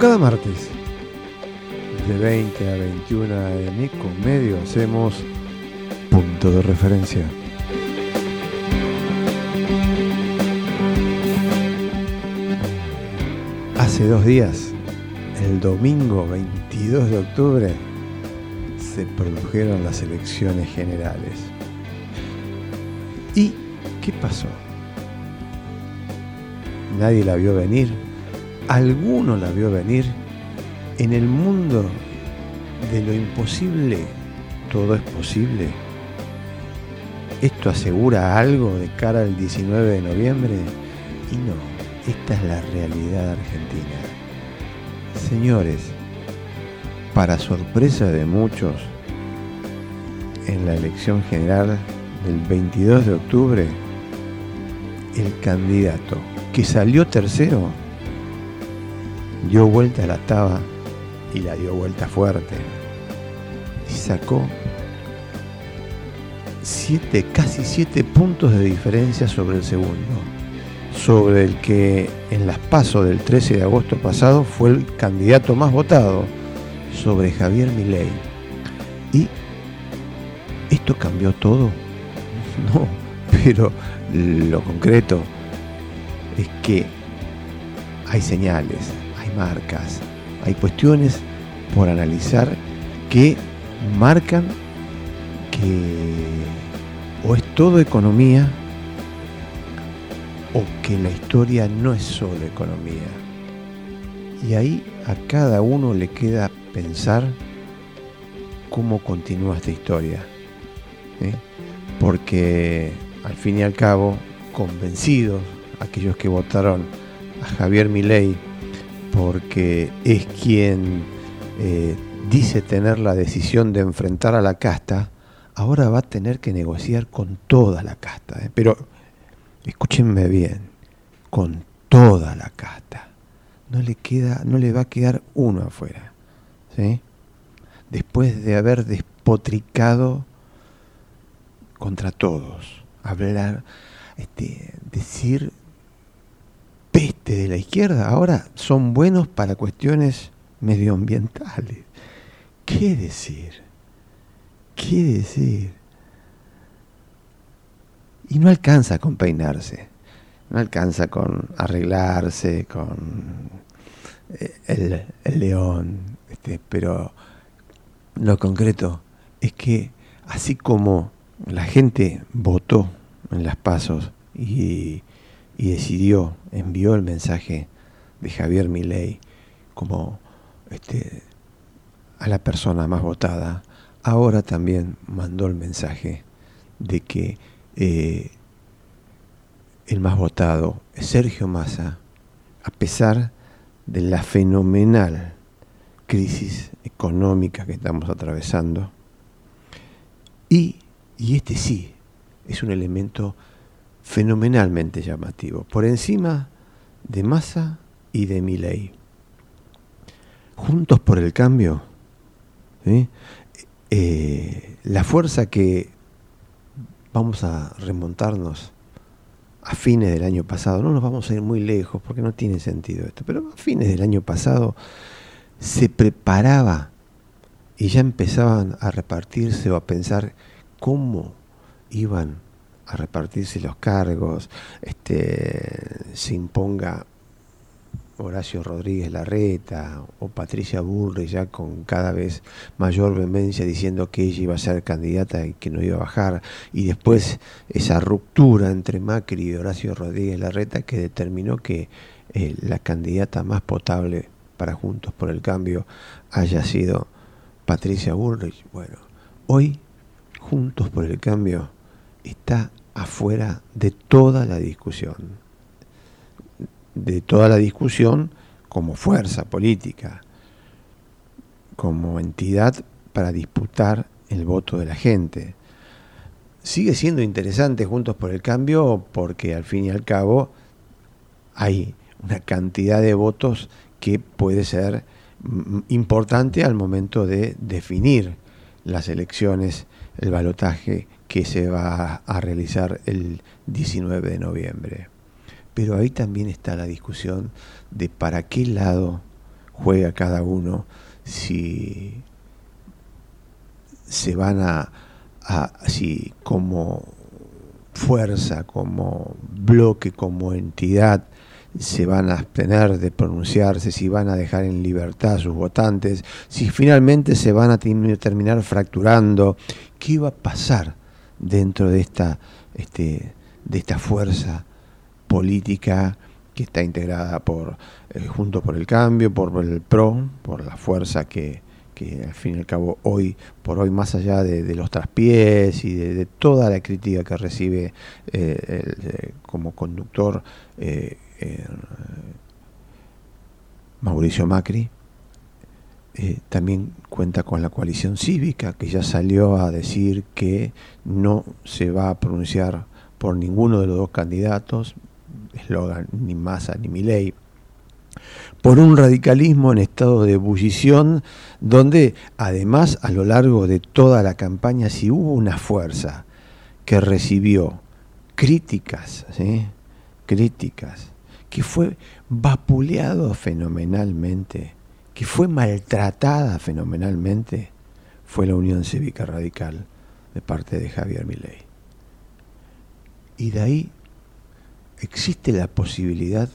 Cada martes, de 20 a 21 de con medio, hacemos punto de referencia. Hace dos días, el domingo 22 de octubre, se produjeron las elecciones generales. ¿Y qué pasó? Nadie la vio venir alguno la vio venir, en el mundo de lo imposible, todo es posible. ¿Esto asegura algo de cara al 19 de noviembre? Y no, esta es la realidad argentina. Señores, para sorpresa de muchos, en la elección general del 22 de octubre, el candidato que salió tercero dio vuelta a la taba y la dio vuelta fuerte. Y sacó siete, casi siete puntos de diferencia sobre el segundo. Sobre el que en las pasos del 13 de agosto pasado fue el candidato más votado, sobre Javier Milei. Y esto cambió todo. No, pero lo concreto es que hay señales, marcas, hay cuestiones por analizar que marcan que o es todo economía o que la historia no es solo economía. Y ahí a cada uno le queda pensar cómo continúa esta historia. Porque al fin y al cabo, convencidos aquellos que votaron a Javier Milei porque es quien eh, dice tener la decisión de enfrentar a la casta, ahora va a tener que negociar con toda la casta. ¿eh? Pero escúchenme bien, con toda la casta. No le, queda, no le va a quedar uno afuera. ¿sí? Después de haber despotricado contra todos, hablar, este, decir peste de la izquierda ahora son buenos para cuestiones medioambientales. ¿Qué decir? ¿Qué decir? Y no alcanza con peinarse, no alcanza con arreglarse, con eh, el, león, este, pero lo concreto es que así como la gente votó en las pasos y y decidió, envió el mensaje de Javier Milei como este, a la persona más votada, ahora también mandó el mensaje de que eh, el más votado es Sergio Massa, a pesar de la fenomenal crisis económica que estamos atravesando. Y, y este sí es un elemento fenomenalmente llamativo, por encima de Massa y de Milley. Juntos por el cambio, eh, la fuerza que vamos a remontarnos a fines del año pasado, no nos vamos a ir muy lejos porque no tiene sentido esto, pero a fines del año pasado se preparaba y ya empezaban a repartirse o a pensar cómo iban a repartirse los cargos, este, se imponga Horacio Rodríguez Larreta o Patricia Burre ya con cada vez mayor vehemencia diciendo que ella iba a ser candidata y que no iba a bajar, y después esa ruptura entre Macri y Horacio Rodríguez Larreta que determinó que eh, la candidata más potable para Juntos por el Cambio haya sido Patricia Bullrich. Bueno, hoy Juntos por el Cambio está afuera de toda la discusión de toda la discusión como fuerza política, como entidad para disputar el voto de la gente. Sigue siendo interesante Juntos por el Cambio porque al fin y al cabo hay una cantidad de votos que puede ser mm, importante al momento de definir las elecciones, el balotaje que se va a realizar el 19 de noviembre. Pero ahí también está la discusión de para qué lado juega cada uno, si se van a, si como fuerza, como bloque, como entidad, se van a abstener de pronunciarse, si van a dejar en libertad a sus votantes, si finalmente se van a terminar fracturando, ¿qué va a pasar dentro de esta, este, de esta fuerza política que está integrada por eh, Junto por el Cambio, por el PRO, por la fuerza que, al fin y al cabo hoy por hoy, más allá de, los traspiés y de, toda la crítica que recibe eh, como conductor eh, Mauricio Macri, también cuenta con la coalición cívica, que ya salió a decir que no se va a pronunciar por ninguno de los dos candidatos, eslogan ni Massa ni Milei, por un radicalismo en estado de ebullición, donde además a lo largo de toda la campaña si hubo una fuerza que recibió críticas, críticas, que fue vapuleado fenomenalmente, que fue maltratada fenomenalmente, fue la Unión Cívica Radical de parte de Javier Milei. Y de ahí existe la posibilidad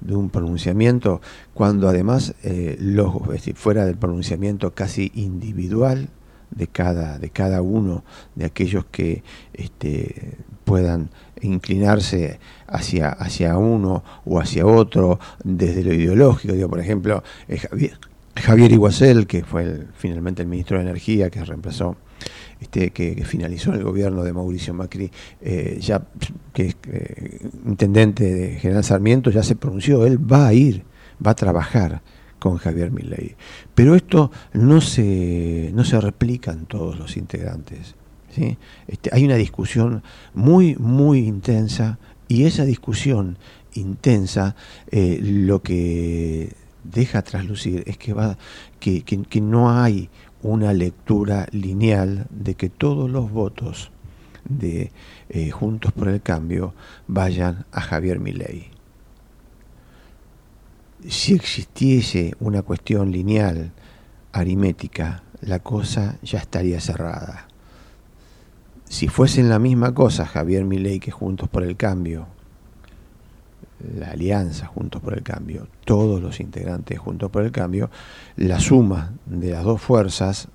de un pronunciamiento cuando además eh, los, fuera del pronunciamiento casi individual de cada, de cada uno de aquellos que este, puedan inclinarse hacia, hacia uno o hacia otro desde lo ideológico. Digo, por ejemplo, eh, Javier, Javier Iguacel, que fue finalmente el ministro de Energía, que reemplazó este, que, finalizó el gobierno de Mauricio Macri, eh, ya que es eh, intendente de General Sarmiento, ya se pronunció, él va a ir, va a trabajar con Javier Milei. Pero esto no se, no se replica en todos los integrantes. Este, hay una discusión muy, muy intensa y esa discusión intensa eh, lo que deja traslucir es que, va, que, que no hay una lectura lineal de que todos los votos de eh, Juntos por el Cambio vayan a Javier Milei. Si existiese una cuestión lineal, aritmética, la cosa ya estaría cerrada. Si fuesen la misma cosa Javier Milei que Juntos por el Cambio, la alianza Juntos por el Cambio, todos los integrantes Juntos por el Cambio, la suma de las dos fuerzas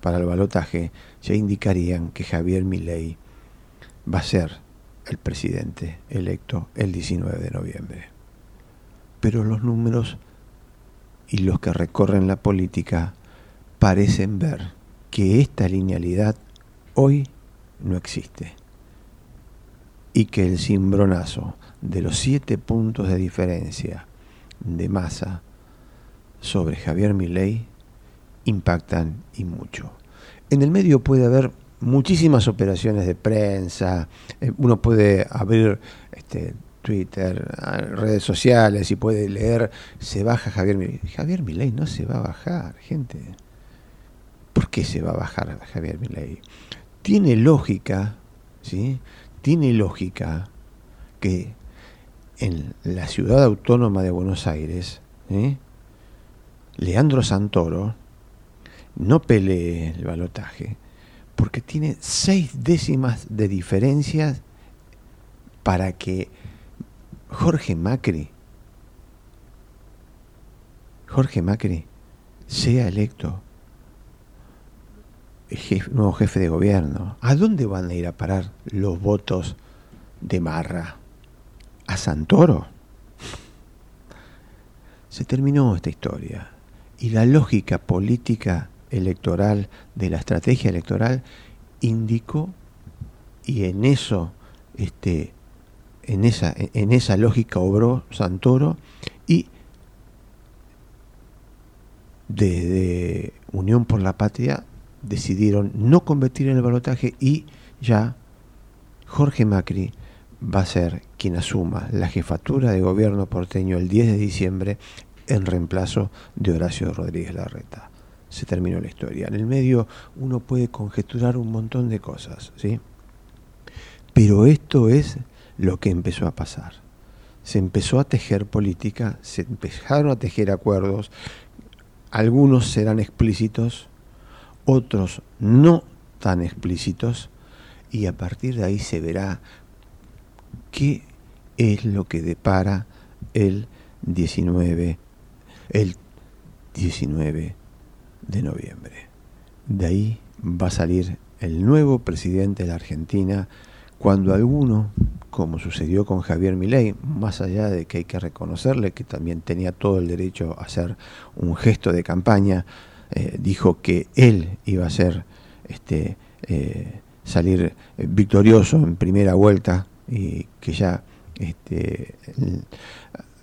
para el balotaje ya indicarían que Javier Milei va a ser el presidente electo el 19 de noviembre. Pero los números y los que recorren la política parecen ver que esta linealidad hoy no existe y que el cimbronazo de los siete puntos de diferencia de masa sobre Javier Milei impactan y mucho. En el medio puede haber muchísimas operaciones de prensa, eh, uno puede abrir este, Twitter, redes sociales y puede leer, se baja Javier Milei. Javier Milei no se va a bajar, gente. ¿Por qué se va a bajar Javier Milei? Tiene lógica, ¿sí? Tiene lógica que en la ciudad autónoma de Buenos Aires. Leandro Santoro no pelee el balotaje porque tiene seis décimas de diferencia para que Jorge Macri Jorge Macri sea electo nuevo jefe de gobierno. ¿A dónde van a ir a parar los votos de Marra? ¿A Santoro? Se terminó esta historia y la lógica política electoral de la estrategia electoral indicó y en eso este en esa en esa lógica obró Santoro y desde Unión por la Patria decidieron no convertir en el balotaje y ya Jorge Macri va a ser quien asuma la jefatura de gobierno porteño el 10 de diciembre en reemplazo de Horacio Rodríguez Larreta. Se terminó la historia. En el medio uno puede conjeturar un montón de cosas, ¿sí? Pero esto es lo que empezó a pasar. Se empezó a tejer política, se empezaron a tejer acuerdos, algunos serán explícitos, otros no tan explícitos, y a partir de ahí se verá qué es lo que depara el 19, el 19 de noviembre. De ahí va a salir el nuevo presidente de la Argentina cuando alguno, como sucedió con Javier Milei, más allá de que hay que reconocerle que también tenía todo el derecho a hacer un gesto de campaña, eh, dijo que él iba a ser este, eh, salir victorioso en primera vuelta y que ya este,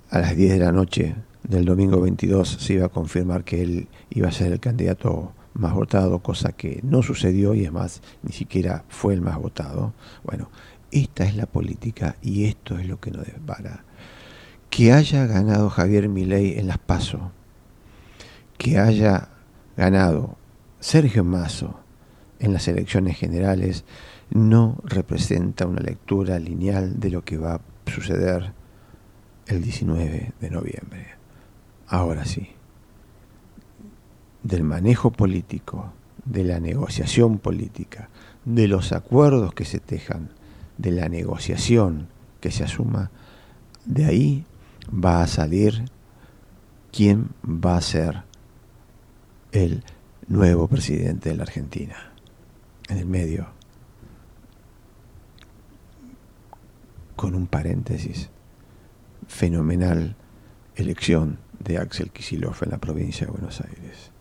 a las 10 de la noche del domingo 22 se iba a confirmar que él iba a ser el candidato más votado, cosa que no sucedió y es más, ni siquiera fue el más votado. Bueno, esta es la política y esto es lo que nos depara. Que haya ganado Javier Milei en las PASO, que haya ganado Sergio Mazo en las elecciones generales, no representa una lectura lineal de lo que va a suceder el 19 de noviembre. Ahora sí, del manejo político, de la negociación política, de los acuerdos que se tejan, de la negociación que se asuma, de ahí va a salir quién va a ser el nuevo presidente de la Argentina. En el medio con un paréntesis, fenomenal elección de Axel Kicillof en la provincia de Buenos Aires.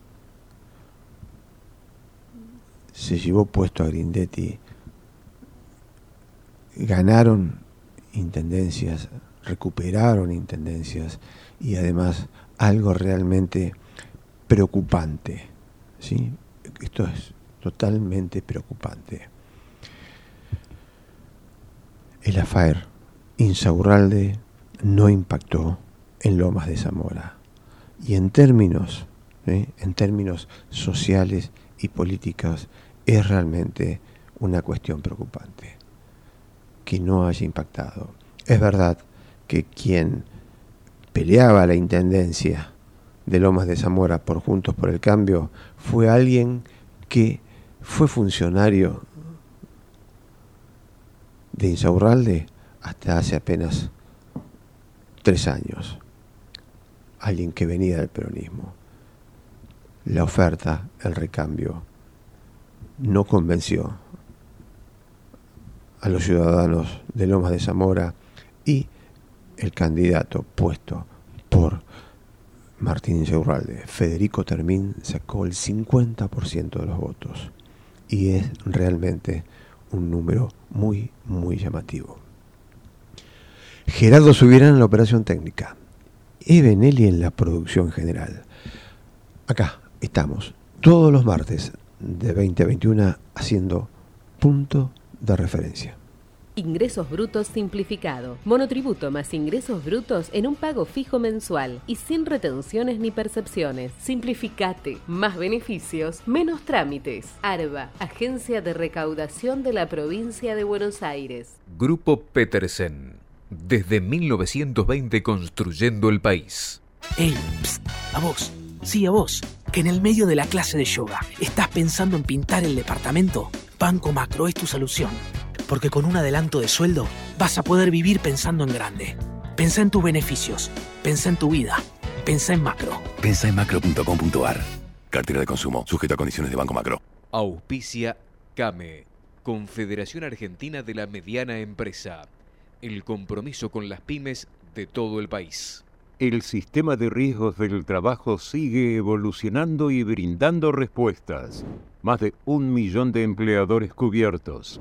Se llevó puesto a Grindetti, ganaron intendencias, recuperaron intendencias y además algo realmente preocupante. ¿sí? Esto es totalmente preocupante el AFAER Insaurralde no impactó en Lomas de Zamora. Y en términos, en términos sociales y políticos, es realmente una cuestión preocupante que no haya impactado. Es verdad que quien peleaba la intendencia de Lomas de Zamora por Juntos por el Cambio fue alguien que fue funcionario de Insaurralde hasta hace apenas tres años. Alguien que venía del peronismo. La oferta, el recambio, no convenció a los ciudadanos de Lomas de Zamora y el candidato puesto por Martín Insaurralde, Federico Termín, sacó el 50% de los votos. Y es realmente un número muy, muy llamativo. Gerardo Subirán en la operación técnica. Eve Nelly en la producción general. Acá estamos todos los martes de 20 a 21 haciendo punto de referencia. Ingresos brutos simplificado. Monotributo más ingresos brutos en un pago fijo mensual y sin retenciones ni percepciones. Simplificate. Más beneficios, menos trámites. ARBA, Agencia de Recaudación de la Provincia de Buenos Aires. Grupo Petersen. Desde 1920 construyendo el país. ¡Ey! a vos. Sí, a vos. Que en el medio de la clase de yoga estás pensando en pintar el departamento. Banco Macro es tu solución porque con un adelanto de sueldo vas a poder vivir pensando en grande. Pensa en tus beneficios, pensa en tu vida. Pensá en macro. Pensá en macro.com.ar. Cartera de consumo, sujeto a condiciones de Banco Macro. Auspicia CAME, Confederación Argentina de la Mediana Empresa. El compromiso con las pymes de todo el país. El sistema de riesgos del trabajo sigue evolucionando y brindando respuestas. Más de un millón de empleadores cubiertos.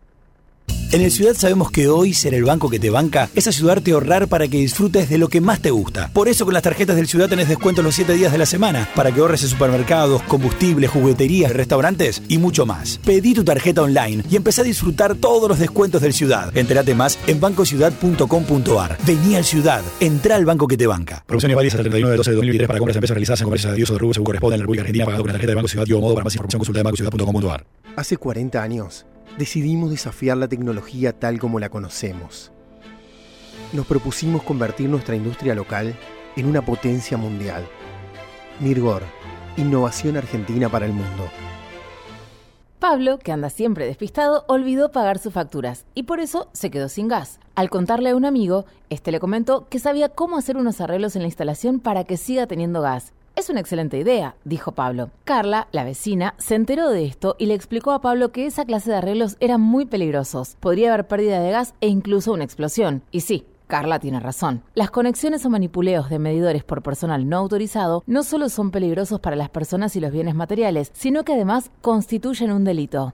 En el Ciudad sabemos que hoy ser el banco que te banca es ayudarte a ahorrar para que disfrutes de lo que más te gusta. Por eso con las tarjetas del Ciudad tenés descuento los 7 días de la semana para que ahorres en supermercados, combustibles, jugueterías, restaurantes y mucho más. Pedí tu tarjeta online y empecé a disfrutar todos los descuentos del Ciudad. Entérate más en bancociudad.com.ar. Vení al Ciudad, entra al banco que te banca. Promociones válidas hasta el 39 de 12 de 2023 para compras de empresas realizadas en comercios de uso de rubro según corresponde en la República Argentina pagado con la tarjeta de Banco Ciudad y modo para más información consulta de bancociudad.com.ar. Hace 40 años decidimos desafiar la tecnología tal como la conocemos. Nos propusimos convertir nuestra industria local en una potencia mundial. Mirgor, innovación argentina para el mundo. Pablo, que anda siempre despistado, olvidó pagar sus facturas y por eso se quedó sin gas. Al contarle a un amigo, este le comentó que sabía cómo hacer unos arreglos en la instalación para que siga teniendo gas es una excelente idea, dijo Pablo. Carla, la vecina, se enteró de esto y le explicó a Pablo que esa clase de arreglos eran muy peligrosos. Podría haber pérdida de gas e incluso una explosión. Y sí, Carla tiene razón. Las conexiones o manipuleos de medidores por personal no autorizado no solo son peligrosos para las personas y los bienes materiales, sino que además constituyen un delito.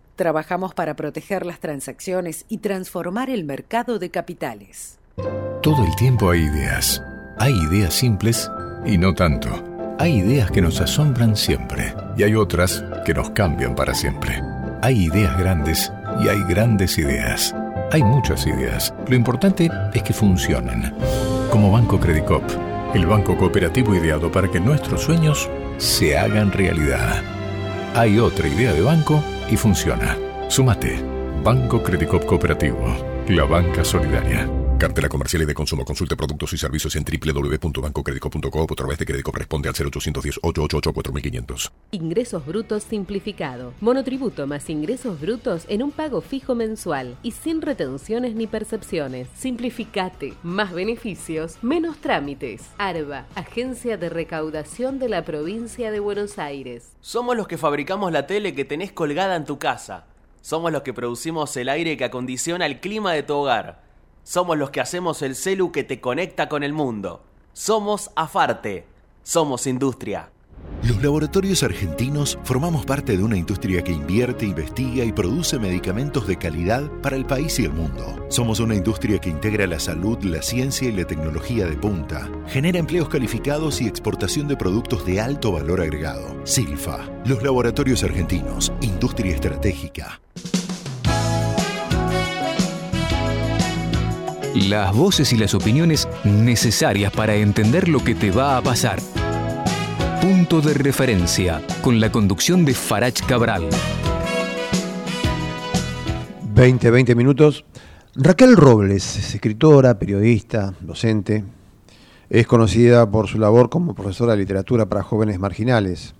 Trabajamos para proteger las transacciones y transformar el mercado de capitales. Todo el tiempo hay ideas. Hay ideas simples y no tanto. Hay ideas que nos asombran siempre y hay otras que nos cambian para siempre. Hay ideas grandes y hay grandes ideas. Hay muchas ideas. Lo importante es que funcionen. Como Banco Credicop, el banco cooperativo ideado para que nuestros sueños se hagan realidad. Hay otra idea de banco y funciona. Súmate. Banco Credicop Cooperativo. La banca solidaria. Cartela comercial y de consumo. Consulte productos y servicios en www.bancocredico.com o a través de crédito responde al 0810-888-4500. Ingresos brutos simplificado. Monotributo más ingresos brutos en un pago fijo mensual y sin retenciones ni percepciones. Simplificate. Más beneficios, menos trámites. ARBA, Agencia de Recaudación de la Provincia de Buenos Aires. Somos los que fabricamos la tele que tenés colgada en tu casa. Somos los que producimos el aire que acondiciona el clima de tu hogar. Somos los que hacemos el celu que te conecta con el mundo. Somos Afarte. Somos industria. Los laboratorios argentinos formamos parte de una industria que invierte, investiga y produce medicamentos de calidad para el país y el mundo. Somos una industria que integra la salud, la ciencia y la tecnología de punta. Genera empleos calificados y exportación de productos de alto valor agregado. Silfa, los laboratorios argentinos, industria estratégica. Las voces y las opiniones necesarias para entender lo que te va a pasar. Punto de referencia, con la conducción de Farach Cabral. 20, 20 minutos. Raquel Robles es escritora, periodista, docente. Es conocida por su labor como profesora de literatura para jóvenes marginales.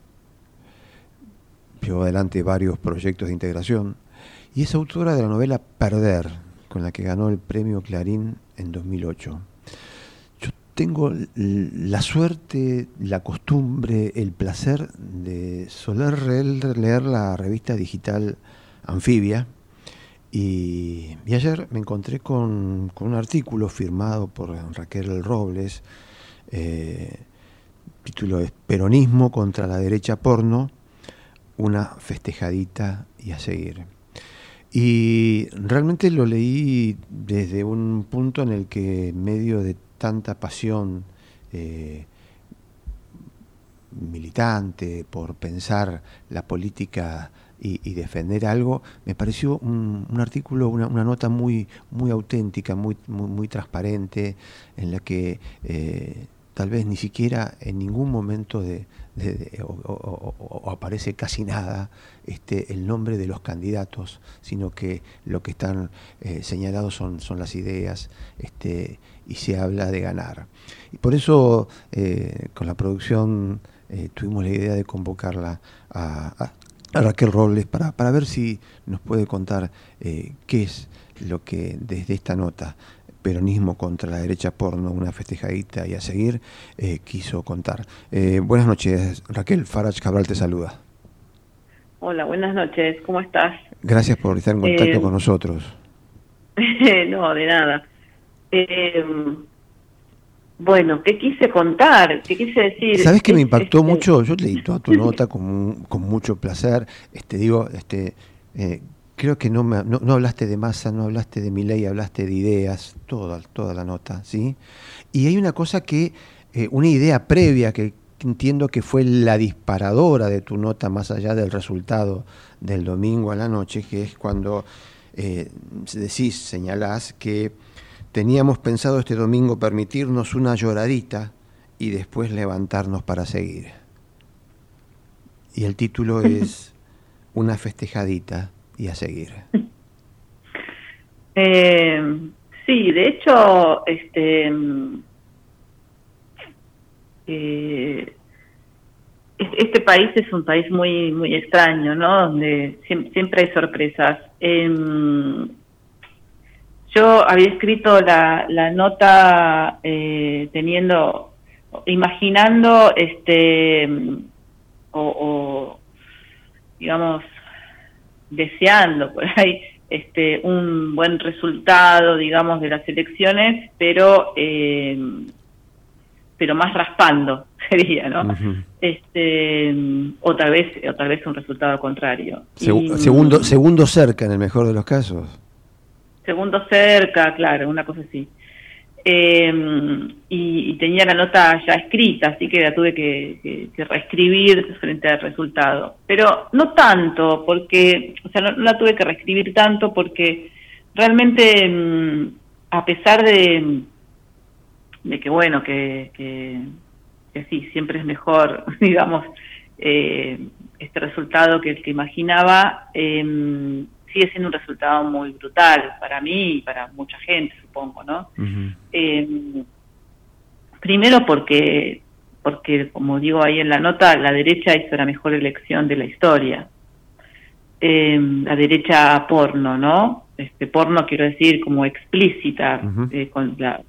Llevó adelante varios proyectos de integración y es autora de la novela Perder, con la que ganó el premio Clarín en 2008. Yo tengo la suerte, la costumbre, el placer de soler leer la revista digital Anfibia. Y, ayer me encontré con, un artículo firmado por Raquel Robles, eh, título es Peronismo contra la derecha porno, una festejadita y a seguir. Y realmente lo leí desde un punto en el que en medio de tanta pasión eh, militante por pensar la política y, defender algo, me pareció un, artículo, una, nota muy, muy auténtica, muy, muy, transparente, en la que eh, tal vez ni siquiera en ningún momento de, o, aparece casi nada este, el nombre de los candidatos, sino que lo que están eh, señalados son, son las ideas este, y se habla de ganar. Y por eso eh, con la producción eh, tuvimos la idea de convocarla a, Raquel Robles para, para, ver si nos puede contar qué es lo que desde esta nota peronismo contra la derecha porno, una festejadita y a seguir, eh, quiso contar. Eh, buenas noches, Raquel Farage Cabral te saluda. Hola, buenas noches, ¿cómo estás? Gracias por estar en contacto eh, con nosotros. no, de nada. bueno, ¿qué quise contar? ¿Qué quise decir? ¿Sabes que me impactó este mucho? Yo leí toda tu nota con, con mucho placer. Este, digo, este, creo que no, me, no, hablaste de masa, no hablaste de mi ley, hablaste de ideas, toda, toda la nota, ¿sí? Y hay una cosa que, eh, una idea previa que entiendo que fue la disparadora de tu nota más allá del resultado del domingo a la noche, que es cuando eh, decís, señalás que teníamos pensado este domingo permitirnos una lloradita y después levantarnos para seguir. Y el título es Una festejadita y a seguir. Eh, sí, de hecho, este, eh, este país es un país muy muy extraño, ¿no? Donde siempre, hay sorpresas. Em, yo había escrito la, la nota eh, teniendo, imaginando, este, o digamos, deseando por ahí este, un buen resultado, digamos, de las elecciones, pero eh, pero más raspando sería, ¿no? Este otra vez otra vez un resultado contrario. segundo segundo cerca en el mejor de los casos. Segundo cerca, claro, una cosa así. Eh, y, tenía la nota ya escrita, así que la tuve que, reescribir frente al resultado. Pero no tanto, porque, o sea, no, la tuve que reescribir tanto porque realmente, mm, a pesar de, de que, bueno, que, que, sí, siempre es mejor, digamos, eh, este resultado que el que imaginaba, eh, sigue siendo un resultado muy brutal para mí y para mucha gente, supongo, ¿no? Eh, primero porque, porque, como digo ahí en la nota, la derecha hizo la mejor elección de la historia. Eh, la derecha porno, ¿no? Este porno quiero decir como explícita, eh, con la,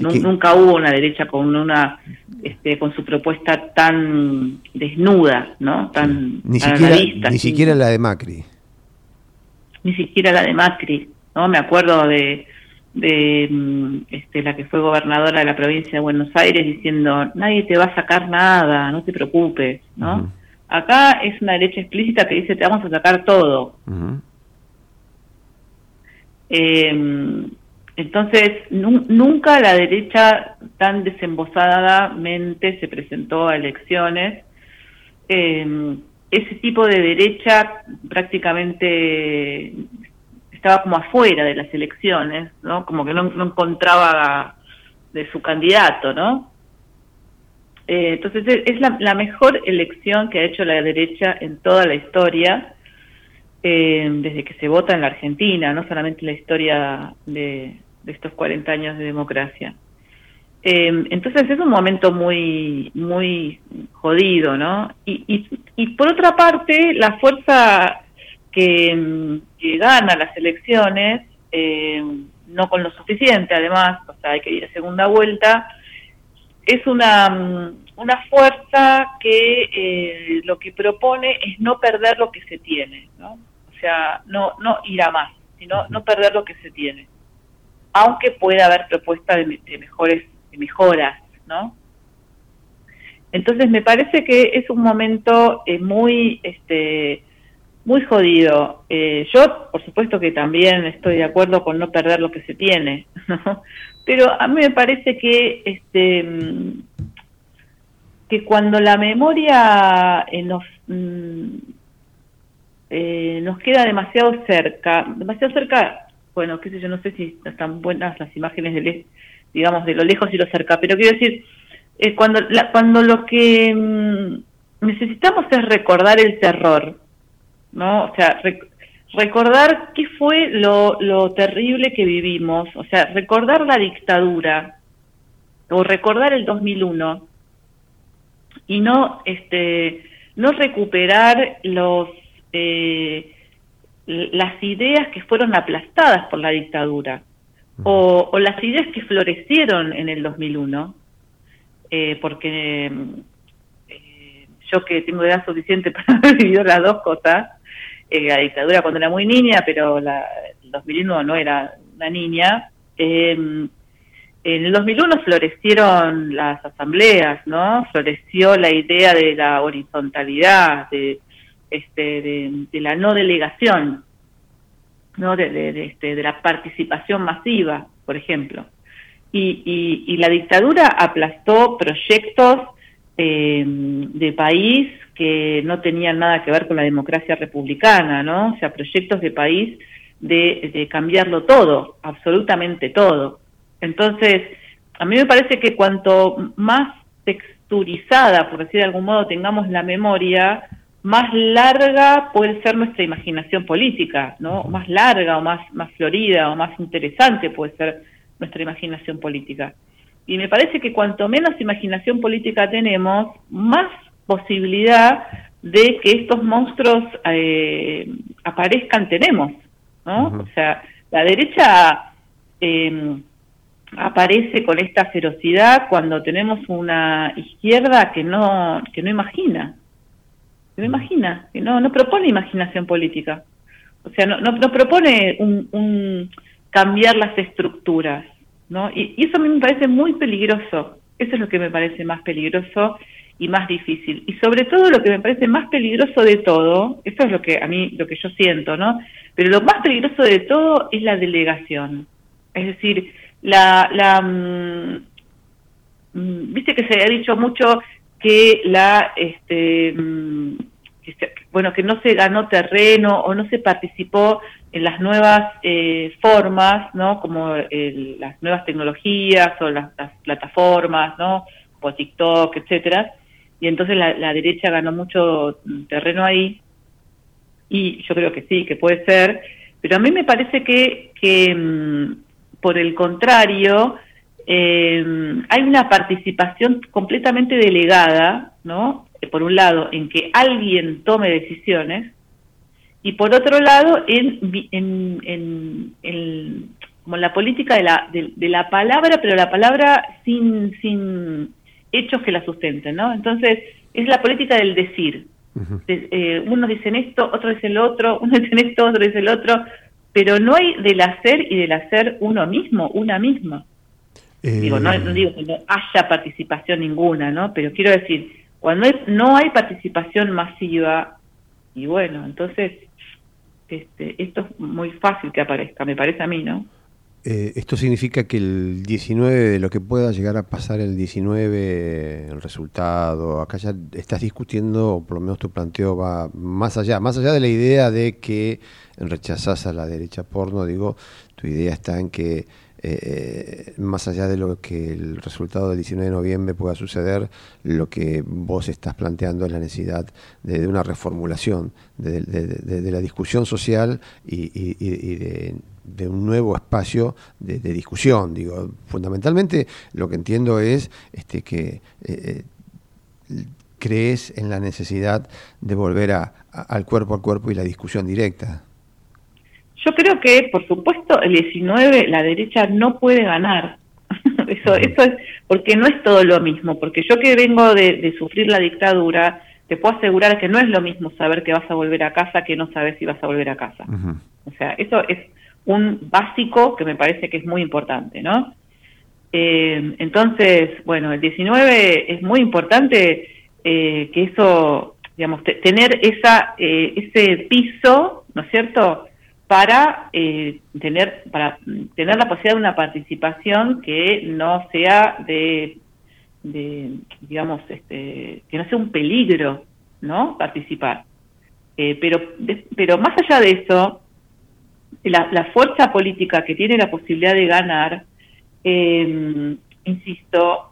nunca hubo una derecha con una este, con su propuesta tan desnuda, ¿no? Tan ni siquiera, ni siquiera la de Macri ni siquiera la de Macri, ¿no? Me acuerdo de, de mm, este, la que fue gobernadora de la provincia de Buenos Aires diciendo, nadie te va a sacar nada, no te preocupes, ¿no? Acá es una derecha explícita que dice, te vamos a sacar todo. Em, entonces, nunca la derecha tan desembosadamente se presentó a elecciones. Eh, ese tipo de derecha prácticamente estaba como afuera de las elecciones, ¿no? Como que no, encontraba de su candidato, ¿no? Eh, entonces es la, mejor elección que ha hecho la derecha en toda la historia, eh, desde que se vota en la Argentina, no solamente la historia de, de estos 40 años de democracia. Eh, entonces es un momento muy muy jodido, ¿no? Y, y, por otra parte, la fuerza que, gana las elecciones, eh, no con lo suficiente, además, o sea, hay que ir a segunda vuelta, es una, una fuerza que eh, lo que propone es no perder lo que se tiene, ¿no? O sea, no, no ir a más, sino no perder lo que se tiene. Aunque pueda haber propuestas de mejores mejoras, ¿no? Entonces me parece que es un momento eh, muy, este, muy jodido. Eh, yo, por supuesto que también estoy de acuerdo con no perder lo que se tiene, ¿no? Pero a mí me parece que este que cuando la memoria eh, nos mm, eh, nos queda demasiado cerca, demasiado cerca, bueno, qué sé yo, no sé si están buenas las imágenes de, digamos, de lo lejos y lo cerca, pero quiero decir, eh, cuando, cuando lo que mm, necesitamos es recordar el terror, ¿no? O sea, recordar qué fue lo, lo terrible que vivimos, o sea, recordar la dictadura o recordar el 2001 y no este no recuperar los eh, las ideas que fueron aplastadas por la dictadura o, o, las ideas que florecieron en el 2001 eh, porque eh, yo que tengo edad suficiente para haber vivido las dos cosas eh, la dictadura cuando era muy niña, pero la, el 2001 no era una niña. Eh, en el 2001 florecieron las asambleas, ¿no? Floreció la idea de la horizontalidad, de, este, de, la no delegación, ¿no? De, de, este, de la participación masiva, por ejemplo. Y, y, y la dictadura aplastó proyectos eh, de país que no tenían nada que ver con la democracia republicana, ¿no? O sea, proyectos de país de, de cambiarlo todo, absolutamente todo. Entonces, a mí me parece que cuanto más texturizada, por decir de algún modo, tengamos la memoria, más larga puede ser nuestra imaginación política, ¿no? Más larga o más, más florida o más interesante puede ser nuestra imaginación política. Y me parece que cuanto menos imaginación política tenemos, más posibilidad de que estos monstruos eh, aparezcan tenemos, ¿no? O sea, la derecha eh, aparece con esta ferocidad cuando tenemos una izquierda que no que no imagina, no imagina, no no propone imaginación política, o sea, no no, propone un, un cambiar las estructuras, ¿no? Y, eso a mí me parece muy peligroso. Eso es lo que me parece más peligroso y más difícil. Y sobre todo lo que me parece más peligroso de todo, eso es lo que a mí, lo que yo siento, ¿no? Pero lo más peligroso de todo es la delegación. Es decir, la, la mm, mm, viste que se ha dicho mucho que la, este, mm, bueno, que no se ganó terreno o no se participó en las nuevas eh, formas, ¿no? Como las nuevas tecnologías o las, plataformas, ¿no? Como TikTok, etcétera y entonces la, la, derecha ganó mucho terreno ahí y yo creo que sí, que puede ser, pero a mí me parece que, que mm, por el contrario, eh, hay una participación completamente delegada, ¿no? Por un lado, en que alguien tome decisiones y por otro lado, en, en, en, en como la política de la, de, de la palabra, pero la palabra sin, sin hechos que la sustenten, ¿no? Entonces, es la política del decir. eh, unos dicen esto, otros dicen lo otro, unos dicen esto, otros dicen lo otro, pero no hay del hacer y del hacer uno mismo, una misma. Digo, no, no, digo que no haya participación ninguna, ¿no? Pero quiero decir, cuando no hay participación masiva, y bueno, entonces este, esto es muy fácil que aparezca, me parece a mí, ¿no? Eh, esto significa que el 19, de lo que pueda llegar a pasar el 19, el resultado, acá ya estás discutiendo, o por lo menos tu planteo va más allá, más allá de la idea de que rechazás a la derecha porno, digo, tu idea está en que eh, más allá de lo que el resultado del 19 de noviembre pueda suceder, lo que vos estás planteando es la necesidad de, una reformulación de, la discusión social y, de un nuevo espacio de, discusión. Digo, fundamentalmente lo que entiendo es este, que eh, crees en la necesidad de volver a, a, al cuerpo a cuerpo y la discusión directa. Yo creo que, por supuesto, el 19 la derecha no puede ganar. eso, eso es porque no es todo lo mismo. Porque yo que vengo de, de sufrir la dictadura, te puedo asegurar que no es lo mismo saber que vas a volver a casa que no saber si vas a volver a casa. Uh -huh. O sea, eso es un básico que me parece que es muy importante, ¿no? Eh, entonces, bueno, el 19 es muy importante eh, que eso digamos, tener esa, eh, ese piso, ¿no es cierto?, para eh, tener para tener la posibilidad de una participación que no sea de, digamos este que no sea un peligro no participar. Eh, pero pero más allá de eso la, la, fuerza política que tiene la posibilidad de ganar eh, insisto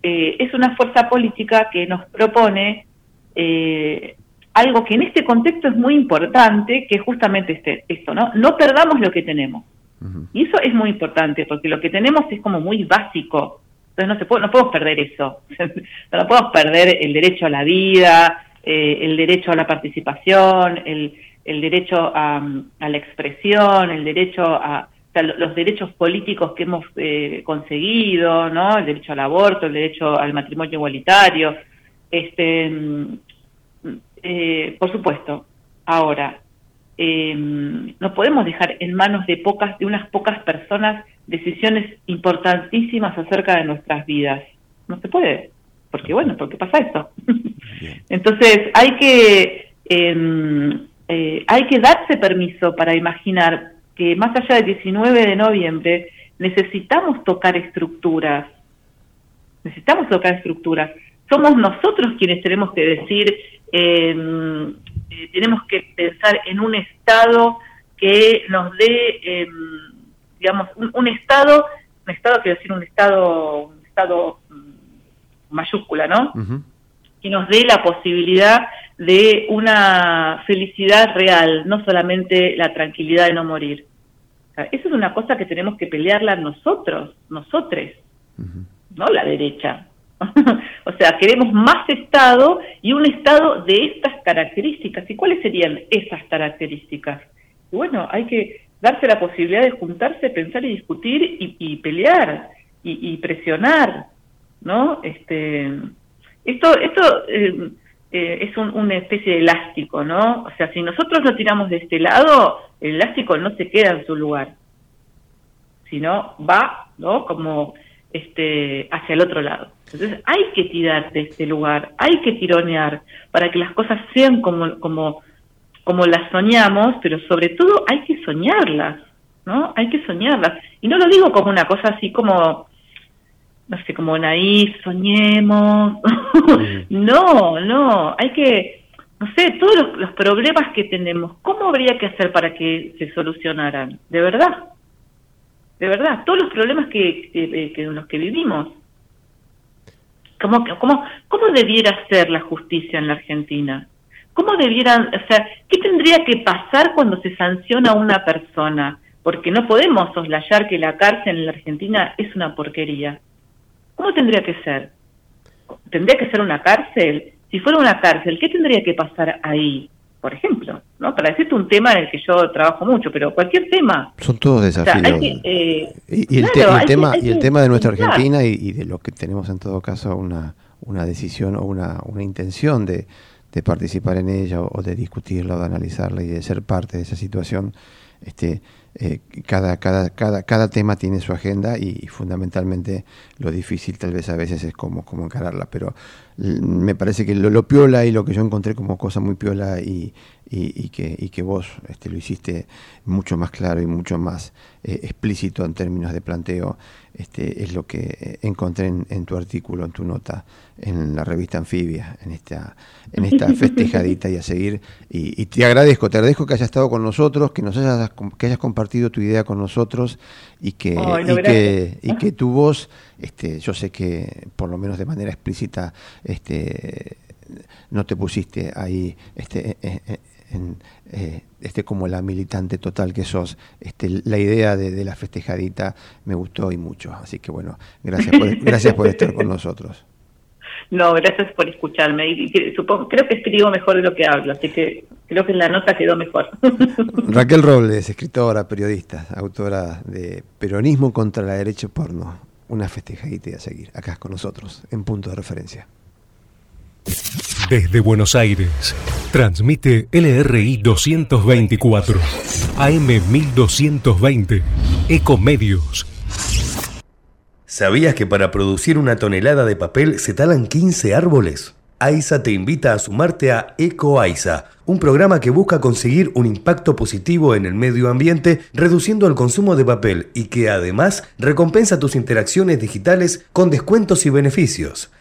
es una fuerza política que nos propone algo que en este contexto es muy importante, que es justamente este, esto, ¿no? No perdamos lo que tenemos. Y eso es muy importante, porque lo que tenemos es como muy básico. Entonces no, se puede, no podemos perder eso. no podemos perder el derecho a la vida, eh, el derecho a la participación, el, el derecho a, la expresión, el derecho a los derechos políticos que hemos eh, conseguido, ¿no? El derecho al aborto, el derecho al matrimonio igualitario. Este, eh, por supuesto, ahora, eh, no podemos dejar en manos de pocas, de unas pocas personas, decisiones importantísimas acerca de nuestras vidas. No se puede, porque bueno, porque pasa esto. Entonces, hay que, em, eh, hay que darse permiso para imaginar que más allá del 19 de noviembre necesitamos tocar estructuras, necesitamos tocar estructuras. Somos nosotros quienes tenemos que decir eh, tenemos que pensar en un Estado que nos dé, em, digamos, un, Estado, un Estado quiero decir un Estado, un Estado mm, mayúscula, ¿no? Que nos dé la posibilidad de una felicidad real, no solamente la tranquilidad de no morir. eso es una cosa que tenemos que pelearla nosotros, nosotres, no la derecha. o sea, queremos más Estado y un Estado de estas características. ¿Y cuáles serían esas características? Y bueno, hay que darse la posibilidad de juntarse, pensar y discutir y, pelear y, presionar, ¿no? Este, esto esto eh, eh, es una especie de elástico, ¿no? O sea, si nosotros lo tiramos de este lado, el elástico no se queda en su lugar, sino va, ¿no? Como este, hacia el otro lado. Entonces hay que tirar de este lugar, hay que tironear para que las cosas sean como, como, como las soñamos, pero sobre todo hay que soñarlas, ¿no? Hay que soñarlas. Y no lo digo como una cosa así como, no sé, como naif, soñemos. no, no, hay que, no sé, todos los, los problemas que tenemos, ¿cómo habría que hacer para que se solucionaran? ¿De verdad? De verdad, todos los problemas que, que los que vivimos. ¿Cómo, cómo, ¿Cómo debiera ser la justicia en la Argentina? ¿Cómo debieran, o sea, qué tendría que pasar cuando se sanciona a una persona? Porque no podemos soslayar que la cárcel en la Argentina es una porquería. ¿Cómo tendría que ser? ¿Tendría que ser una cárcel? Si fuera una cárcel, ¿qué tendría que pasar ahí? Por ejemplo, ¿no? Para decirte un tema en el que yo trabajo mucho, pero cualquier tema. Son todos desafíos. Eh, y, el, tema, y el tema de nuestra Argentina y, de lo que tenemos en todo caso una, una decisión o una, una intención de, de participar en ella o, de discutirla o de analizarla y de ser parte de esa situación, este, eh, cada, cada, cada, cada tema tiene su agenda y, fundamentalmente lo difícil tal vez a veces es cómo, cómo encararla, pero me parece que lo, lo, piola y lo que yo encontré como cosa muy piola y, y, que, y que vos este, lo hiciste mucho más claro y mucho más eh, explícito en términos de planteo, este, es lo que encontré en, tu artículo, en tu nota, en la revista Anfibia, en esta, en esta festejadita y a seguir. Y, te agradezco, te agradezco que hayas estado con nosotros, que nos hayas, que hayas compartido tu idea con nosotros y que, y, que y que tu voz, este, yo sé que por lo menos de manera explícita, este no te pusiste ahí este, en, eh, este, como la militante total que sos. Este, la idea de, la festejadita me gustó y mucho. Así que bueno, gracias por, gracias por estar con nosotros. No, gracias por escucharme. Y, supongo, creo que escribo mejor de lo que hablo, así que creo que la nota quedó mejor. Raquel Robles, escritora, periodista, autora de Peronismo contra la derecha porno. Una festejadita a seguir, acá con nosotros, en punto de referencia. Desde Buenos Aires, transmite LRI 224, AM 1220, Ecomedios. ¿Sabías que para producir una tonelada de papel se talan 15 árboles? AISA te invita a sumarte a Eco AISA, un programa que busca conseguir un impacto positivo en el medio ambiente reduciendo el consumo de papel y que además recompensa tus interacciones digitales con descuentos y beneficios.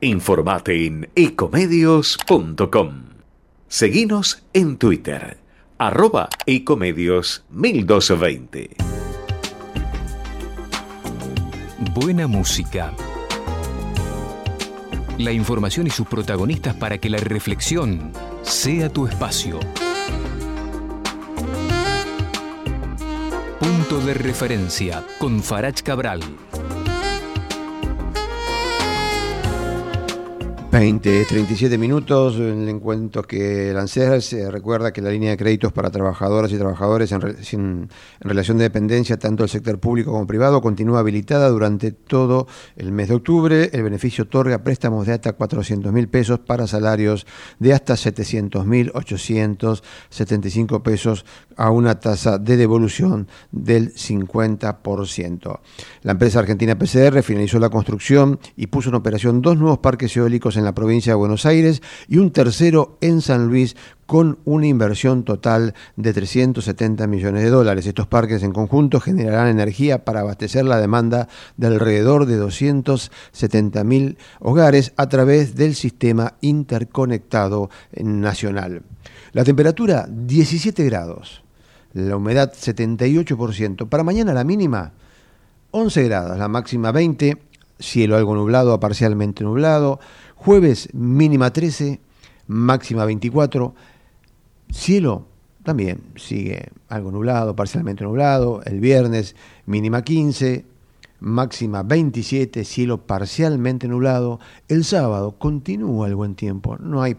Informate en ecomedios.com. Seguinos en Twitter, arroba ecomedios 1220. Buena música la información y sus protagonistas para que la reflexión sea tu espacio. Punto de referencia con Farach Cabral. 20, 37 minutos, el encuentro que lancé se recuerda que la línea de créditos para trabajadoras y trabajadores en, relación de dependencia, tanto del sector público como privado, continúa habilitada durante todo el mes de octubre. El beneficio otorga préstamos de hasta 400 mil pesos para salarios de hasta 700 mil 875 pesos a una tasa de devolución del 50%. La empresa argentina PCR finalizó la construcción y puso en operación dos nuevos parques eólicos en la provincia de Buenos Aires y un tercero en San Luis con una inversión total de 370 millones de dólares. Estos parques en conjunto generarán energía para abastecer la demanda de alrededor de 270 mil hogares a través del sistema interconectado nacional. La temperatura 17 grados, la humedad 78%. Para mañana la mínima 11 grados, la máxima 20, cielo algo nublado a parcialmente nublado. Jueves mínima 13, máxima 24. Cielo también sigue algo nublado, parcialmente nublado. El viernes mínima 15, máxima 27, cielo parcialmente nublado. El sábado continúa el buen tiempo, no hay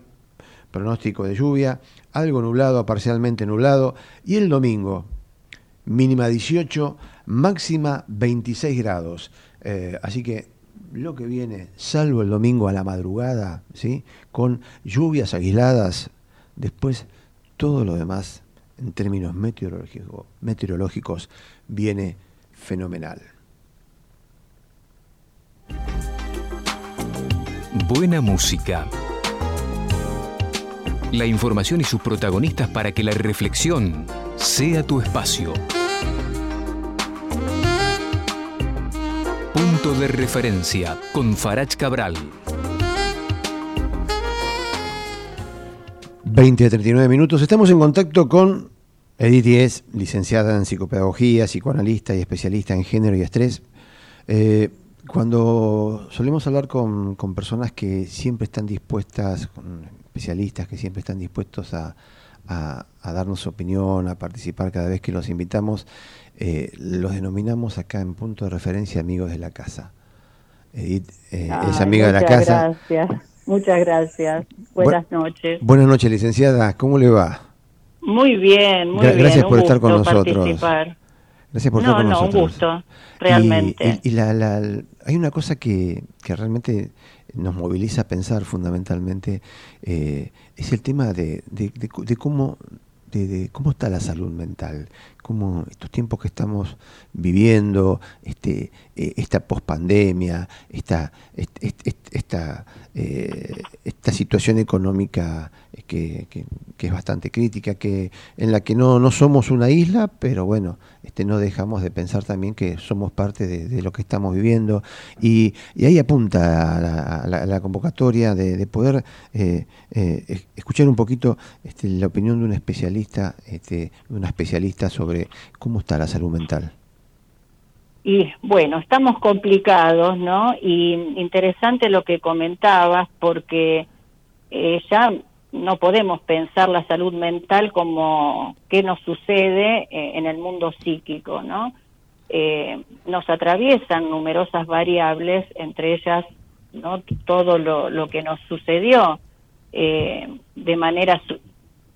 pronóstico de lluvia, algo nublado, parcialmente nublado. Y el domingo mínima 18, máxima 26 grados. Eh, así que lo que viene, salvo el domingo a la madrugada, ¿sí? con lluvias aisladas, después todo lo demás, en términos meteorológicos viene fenomenal. Buena música. La información y sus protagonistas para que la reflexión sea tu espacio. De referencia con Farach Cabral. 20 a 39 minutos. Estamos en contacto con Edith Diez, licenciada en psicopedagogía, psicoanalista y especialista en género y estrés. Eh, cuando solemos hablar con, personas que siempre están dispuestas, con especialistas que siempre están dispuestos a, a, darnos opinión, a participar cada vez que los invitamos, eh, los denominamos acá en punto de referencia amigos de la casa. Edith eh, es amiga de la casa. Gracias, muchas gracias. Buenas noches. Buenas noches, licenciada. ¿Cómo le va? Muy bien, muy bien. Gracias por estar con nosotros. Gracias por estar con nosotros. No, un gusto, realmente. Y, hay una cosa que, que realmente nos moviliza a pensar fundamentalmente, eh, es el tema de, de, de cómo de, cómo está la salud mental, cómo estos tiempos que estamos viviendo, este, eh, esta pospandemia, esta, esta, eh, esta situación económica que, que, es bastante crítica, que, en la que no, no somos una isla, pero bueno, este, no dejamos de pensar también que somos parte de, lo que estamos viviendo. Y, ahí apunta la, la, convocatoria de, poder eh, escuchar un poquito este, la opinión de un especialista, este, una especialista sobre cómo está la salud mental. Y bueno, estamos complicados, ¿no? Y interesante lo que comentabas, porque eh, ya no podemos pensar la salud mental como qué nos sucede eh, en el mundo psíquico, ¿no? Eh, nos atraviesan numerosas variables, entre ellas, ¿no? Todo lo, lo que nos sucedió eh, de manera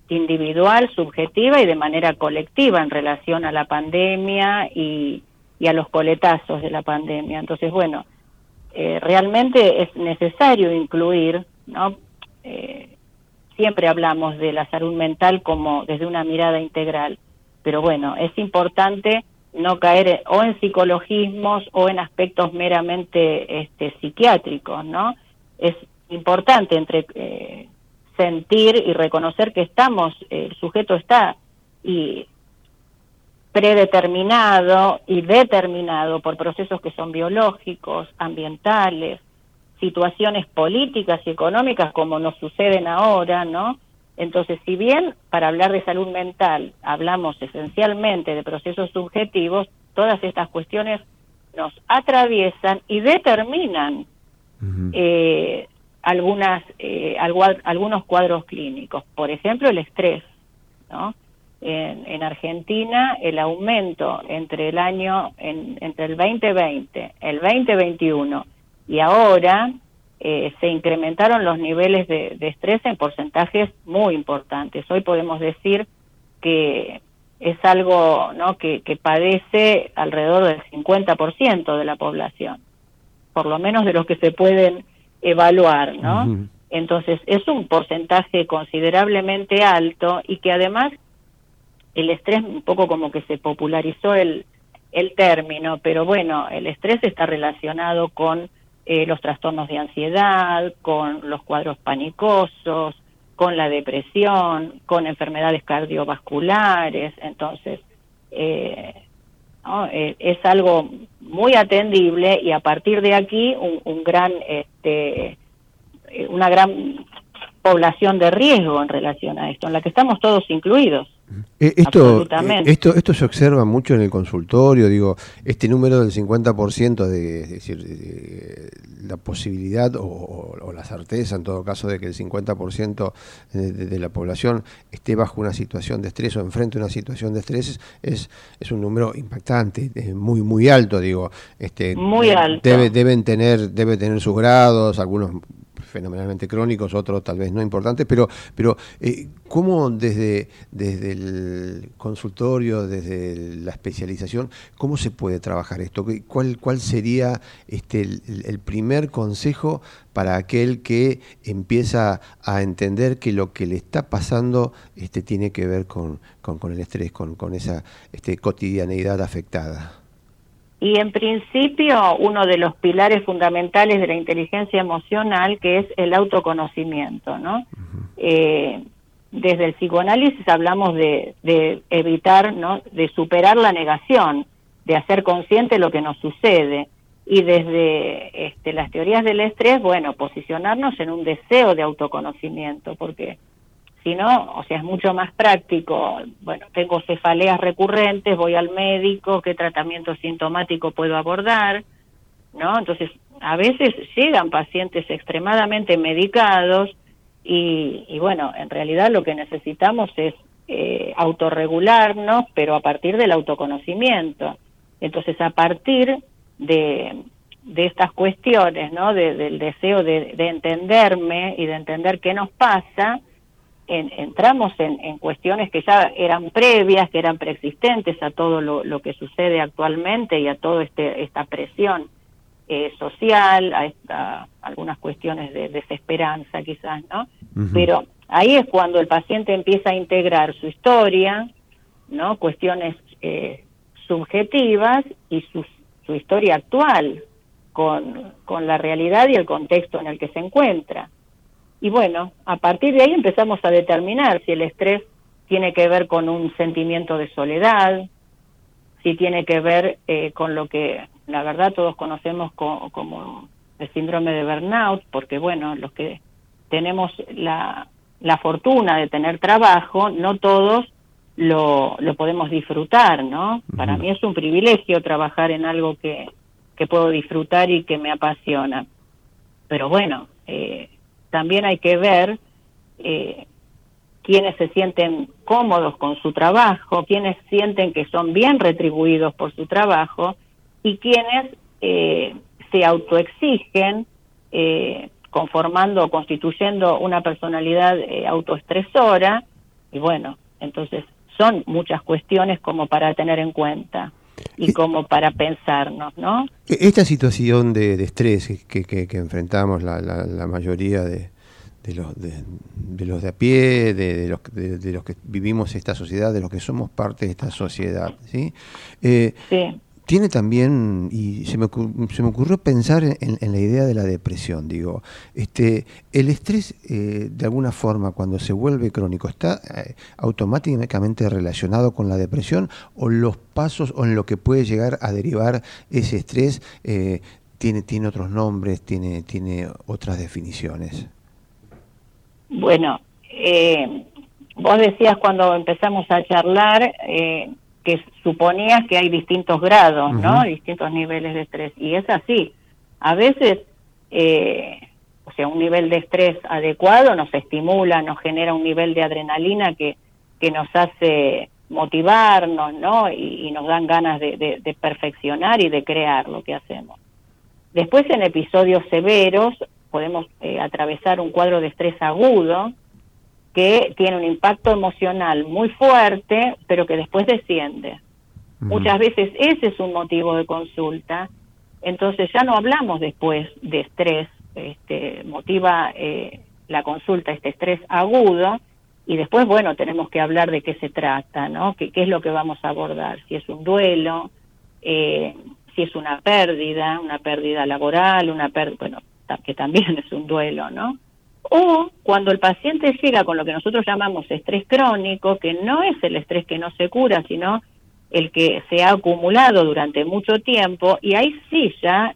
individual, subjetiva y de manera colectiva en relación a la pandemia y, a los coletazos de la pandemia. Entonces, bueno, eh, realmente es necesario incluir, ¿no? Eh, siempre hablamos de la salud mental como desde una mirada integral, pero bueno, es importante no caer o en psicologismos o en aspectos meramente este, psiquiátricos, ¿no? Es importante entre eh, sentir y reconocer que estamos, el sujeto está y predeterminado y determinado por procesos que son biológicos, ambientales, situaciones políticas y económicas como nos suceden ahora, ¿no? Entonces, si bien para hablar de salud mental hablamos esencialmente de procesos subjetivos, todas estas cuestiones nos atraviesan y determinan eh, algunas, eh, algunos cuadros clínicos. Por ejemplo, el estrés. ¿no? En, Argentina, el aumento entre el año, entre el 2020, el 2021 y ahora, eh, se incrementaron los niveles de, estrés en porcentajes muy importantes. Hoy podemos decir que es algo ¿no? que, que padece alrededor del 50% de la población, por lo menos de los que se pueden evaluar, ¿no? Entonces, es un porcentaje considerablemente alto y que además el estrés un poco como que se popularizó el, el término, pero bueno, el estrés está relacionado con eh, los trastornos de ansiedad, con los cuadros panicosos, con la depresión, con enfermedades cardiovasculares, entonces eh, eh, es algo muy atendible y a partir de aquí un, gran, este, eh, una gran población de riesgo en relación a esto, en la que estamos todos incluidos. Eh, esto, eh, esto, esto se observa mucho en el consultorio, digo, este número del 50%, de, es decir, la posibilidad o, la certeza en todo caso de que el 50% de, la población esté bajo una situación de estrés o enfrente a una situación de estrés es, es un número impactante, muy muy alto, digo, este, muy alto. Debe, deben tener, debe tener sus grados, algunos fenomenalmente crónicos, otros tal vez no importantes, pero, pero eh, ¿cómo desde, desde el consultorio, desde la especialización, cómo se puede trabajar esto? ¿Cuál, cuál sería este, el, primer consejo para aquel que empieza a entender que lo que le está pasando este, tiene que ver con, con, el estrés, con, con esa este, cotidianeidad afectada? Y en principio, uno de los pilares fundamentales de la inteligencia emocional, que es el autoconocimiento, ¿no? Eh, desde el psicoanálisis hablamos de, de, evitar, ¿no? De superar la negación, de hacer consciente lo que nos sucede. Y desde este, las teorías del estrés, bueno, posicionarnos en un deseo de autoconocimiento, porque si no, o sea, es mucho más práctico. Bueno, tengo cefaleas recurrentes, voy al médico, qué tratamiento sintomático puedo abordar, ¿no? Entonces, a veces llegan pacientes extremadamente medicados y, bueno, en realidad lo que necesitamos es eh, autorregularnos, pero a partir del autoconocimiento. Entonces, a partir de, de estas cuestiones, ¿no? del deseo de, de entenderme y de entender qué nos pasa, entramos en, cuestiones que ya eran previas, que eran preexistentes a todo lo, que sucede actualmente y a toda este, esta presión eh, social, a, esta, algunas cuestiones de desesperanza quizás, ¿no? Pero ahí es cuando el paciente empieza a integrar su historia, ¿no? Cuestiones eh, subjetivas y su, su historia actual con, con la realidad y el contexto en el que se encuentra. Y bueno, a partir de ahí empezamos a determinar si el estrés tiene que ver con un sentimiento de soledad, si tiene que ver eh, con lo que la verdad todos conocemos como el síndrome de burnout, porque bueno, los que tenemos la, la fortuna de tener trabajo, no todos lo, lo podemos disfrutar, ¿no? Para mí es un privilegio trabajar en algo que, que puedo disfrutar y que me apasiona. Pero bueno, eh, también hay que ver eh, se sienten cómodos con su trabajo, quienes sienten que son bien retribuidos por su trabajo y quienes eh, se autoexigen eh, conformando o constituyendo una personalidad eh, autoestresora. Y bueno, entonces son muchas cuestiones como para tener en cuenta y como para pensarnos, ¿no? Esta situación de, estrés que, que, enfrentamos la, la, mayoría de, de, los, de, los de a pie, de, los, de, los que vivimos esta sociedad, de los que somos parte de esta sociedad, ¿sí? Eh, sí tiene también, y se me, se me ocurrió pensar en, la idea de la depresión, digo, este, el estrés eh, de alguna forma cuando se vuelve crónico, ¿está eh, automáticamente relacionado con la depresión o los pasos o en lo que puede llegar a derivar ese estrés eh, tiene, tiene otros nombres, tiene, tiene otras definiciones? Bueno, vos decías cuando empezamos a charlar, que suponías que hay distintos grados, ¿no? Distintos niveles de estrés. Y es así. A veces, eh, o sea, un nivel de estrés adecuado nos estimula, nos genera un nivel de adrenalina que, que nos hace motivarnos, ¿no? Y, nos dan ganas de, perfeccionar y de crear lo que hacemos. Después, en episodios severos, podemos eh, atravesar un cuadro de estrés agudo, que tiene un impacto emocional muy fuerte, pero que después desciende. Muchas veces ese es un motivo de consulta, entonces ya no hablamos después de estrés, este, motiva eh, la consulta este estrés agudo, y después, bueno, tenemos que hablar de qué se trata, ¿no? ¿Qué, qué es lo que vamos a abordar? Si es un duelo, eh, si es una pérdida, una pérdida laboral, una pérdida, bueno, que también es un duelo, ¿no? O cuando el paciente llega con lo que nosotros llamamos estrés crónico, que no es el estrés que no se cura, sino el que se ha acumulado durante mucho tiempo, y ahí sí ya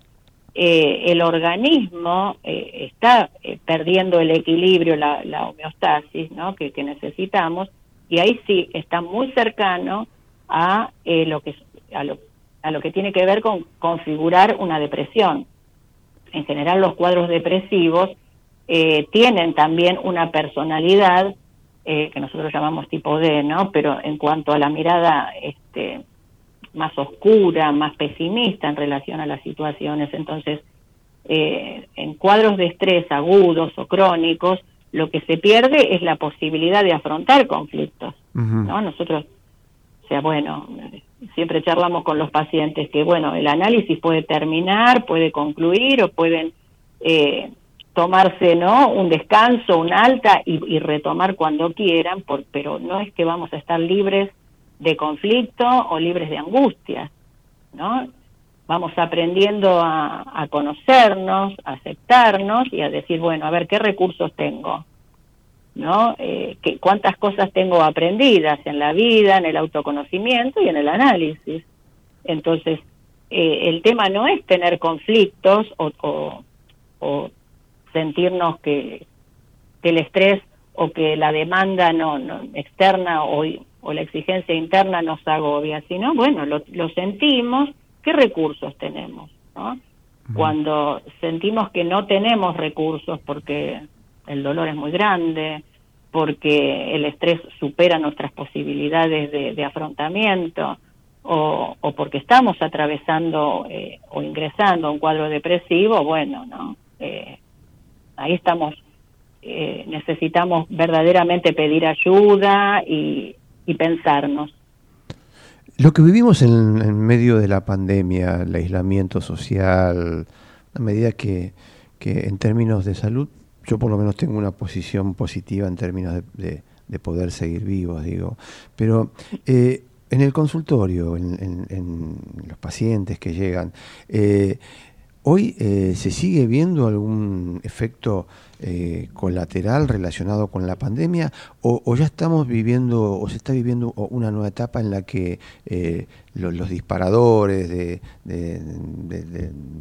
eh, el organismo eh, está eh, perdiendo el equilibrio, la, homeostasis ¿no? que, necesitamos, y ahí sí está muy cercano a, lo que, a, lo, a lo que tiene que ver con configurar una depresión. En general los cuadros depresivos eh, tienen también una personalidad eh, que nosotros llamamos tipo D, ¿no? Pero en cuanto a la mirada este, más oscura, más pesimista en relación a las situaciones, entonces eh, en cuadros de estrés agudos o crónicos, lo que se pierde es la posibilidad de afrontar conflictos, ¿no? Nosotros, o sea, bueno, siempre charlamos con los pacientes que, bueno, el análisis puede terminar, puede concluir o pueden eh, tomarse no un descanso un alta y, retomar cuando quieran por, pero no es que vamos a estar libres de conflicto o libres de angustia no vamos aprendiendo a, conocernos a aceptarnos y a decir bueno a ver qué recursos tengo no eh, que, cuántas cosas tengo aprendidas en la vida en el autoconocimiento y en el análisis entonces eh, el tema no es tener conflictos o, o sentirnos que, el estrés o que la demanda no, externa o, o, la exigencia interna nos agobia, sino bueno, lo, sentimos, ¿qué recursos tenemos? ¿no? Cuando sentimos que no tenemos recursos porque el dolor es muy grande, porque el estrés supera nuestras posibilidades de, afrontamiento, o, o, porque estamos atravesando eh, o ingresando a un cuadro depresivo, bueno, ¿no? Eh, ahí estamos, eh, necesitamos verdaderamente pedir ayuda y, pensarnos. Lo que vivimos en, medio de la pandemia, el aislamiento social, a medida que, que, en términos de salud, yo por lo menos tengo una posición positiva en términos de, poder seguir vivos, digo. Pero eh, en el consultorio, en, los pacientes que llegan, eh, ¿Hoy eh, se sigue viendo algún efecto eh, colateral relacionado con la pandemia o, ya estamos viviendo o se está viviendo una nueva etapa en la que eh, los, disparadores de,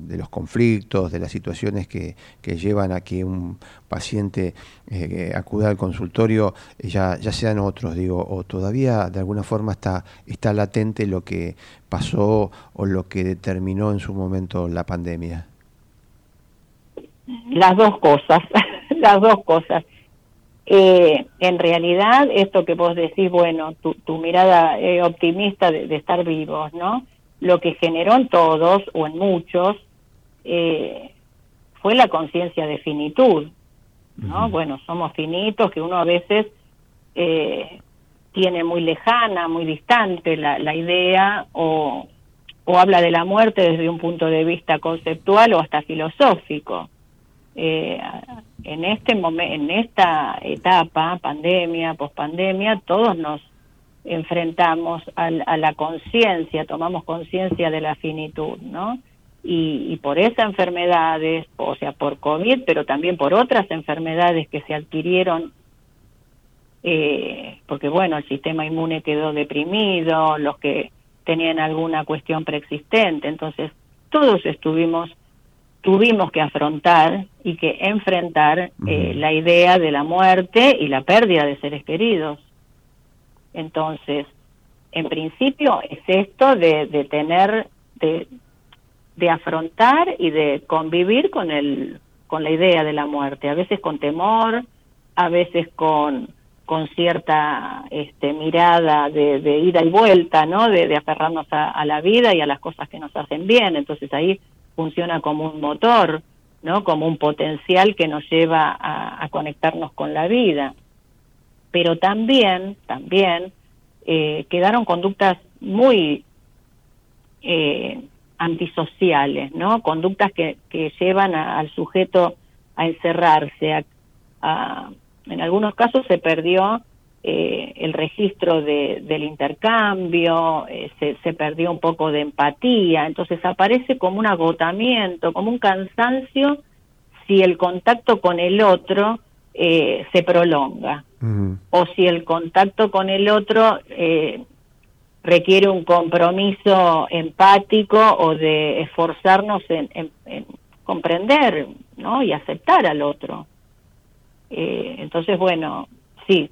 los conflictos, de las situaciones que, llevan a que un paciente eh, acuda al consultorio ya, ya sean otros, digo, o todavía de alguna forma está, está latente lo que pasó o lo que determinó en su momento la pandemia? Las dos cosas, las dos cosas. Eh, en realidad, esto que vos decís, bueno, tu, tu mirada eh, optimista de, estar vivos, ¿no? Lo que generó en todos o en muchos eh, fue la conciencia de finitud, ¿no? Bueno, somos finitos, que uno a veces eh, tiene muy lejana, muy distante la, la idea o, o habla de la muerte desde un punto de vista conceptual o hasta filosófico. Eh, en este momento, en esta etapa, pandemia, pospandemia, todos nos enfrentamos a la conciencia, tomamos conciencia de la finitud, ¿no? Y, por esas enfermedades, o sea, por COVID, pero también por otras enfermedades que se adquirieron, eh, porque bueno, el sistema inmune quedó deprimido, los que tenían alguna cuestión preexistente, entonces todos estuvimos tuvimos que afrontar y que enfrentar eh, la idea de la muerte y la pérdida de seres queridos. Entonces, en principio es esto de, de tener, de, de afrontar y de convivir con el, con la idea de la muerte, a veces con temor, a veces con, con cierta este, mirada de, de ida y vuelta, ¿no? De, de aferrarnos a, a, la vida y a las cosas que nos hacen bien. Entonces ahí funciona como un motor, ¿no? Como un potencial que nos lleva a, a conectarnos con la vida. Pero también, también eh, quedaron conductas muy eh, antisociales, ¿no? Conductas que, que llevan al sujeto a encerrarse. A, en algunos casos se perdió eh, el registro de, del intercambio, eh, se, se, perdió un poco de empatía, entonces aparece como un agotamiento, como un cansancio si el contacto con el otro eh, se prolonga o si el contacto con el otro eh, requiere un compromiso empático o de esforzarnos en, en, comprender ¿no? y aceptar al otro. Entonces, bueno, sí,